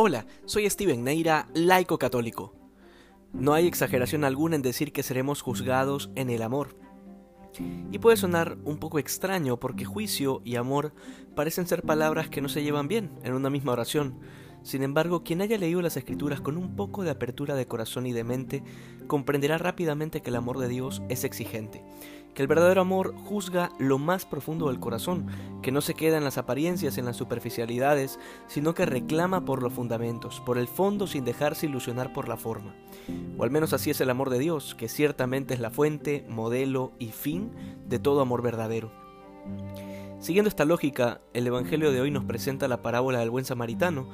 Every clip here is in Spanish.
Hola, soy Steven Neira, laico católico. No hay exageración alguna en decir que seremos juzgados en el amor. Y puede sonar un poco extraño porque juicio y amor parecen ser palabras que no se llevan bien en una misma oración. Sin embargo, quien haya leído las escrituras con un poco de apertura de corazón y de mente, comprenderá rápidamente que el amor de Dios es exigente que el verdadero amor juzga lo más profundo del corazón, que no se queda en las apariencias, en las superficialidades, sino que reclama por los fundamentos, por el fondo sin dejarse ilusionar por la forma. O al menos así es el amor de Dios, que ciertamente es la fuente, modelo y fin de todo amor verdadero. Siguiendo esta lógica, el Evangelio de hoy nos presenta la parábola del buen samaritano,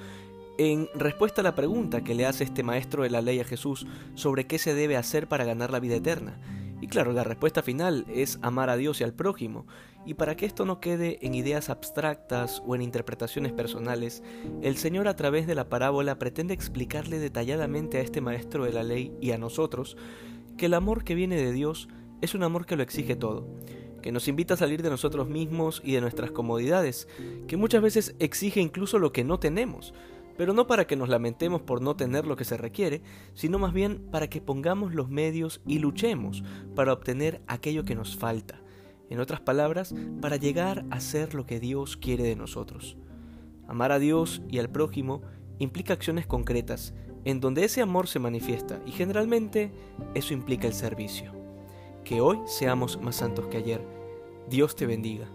en respuesta a la pregunta que le hace este maestro de la ley a Jesús sobre qué se debe hacer para ganar la vida eterna. Y claro, la respuesta final es amar a Dios y al prójimo. Y para que esto no quede en ideas abstractas o en interpretaciones personales, el Señor a través de la parábola pretende explicarle detalladamente a este maestro de la ley y a nosotros que el amor que viene de Dios es un amor que lo exige todo, que nos invita a salir de nosotros mismos y de nuestras comodidades, que muchas veces exige incluso lo que no tenemos, pero no para que nos lamentemos por no tener lo que se requiere, sino más bien para que pongamos los medios y luchemos para obtener aquello que nos falta. En otras palabras, para llegar a ser lo que Dios quiere de nosotros. Amar a Dios y al prójimo implica acciones concretas, en donde ese amor se manifiesta, y generalmente eso implica el servicio. Que hoy seamos más santos que ayer. Dios te bendiga.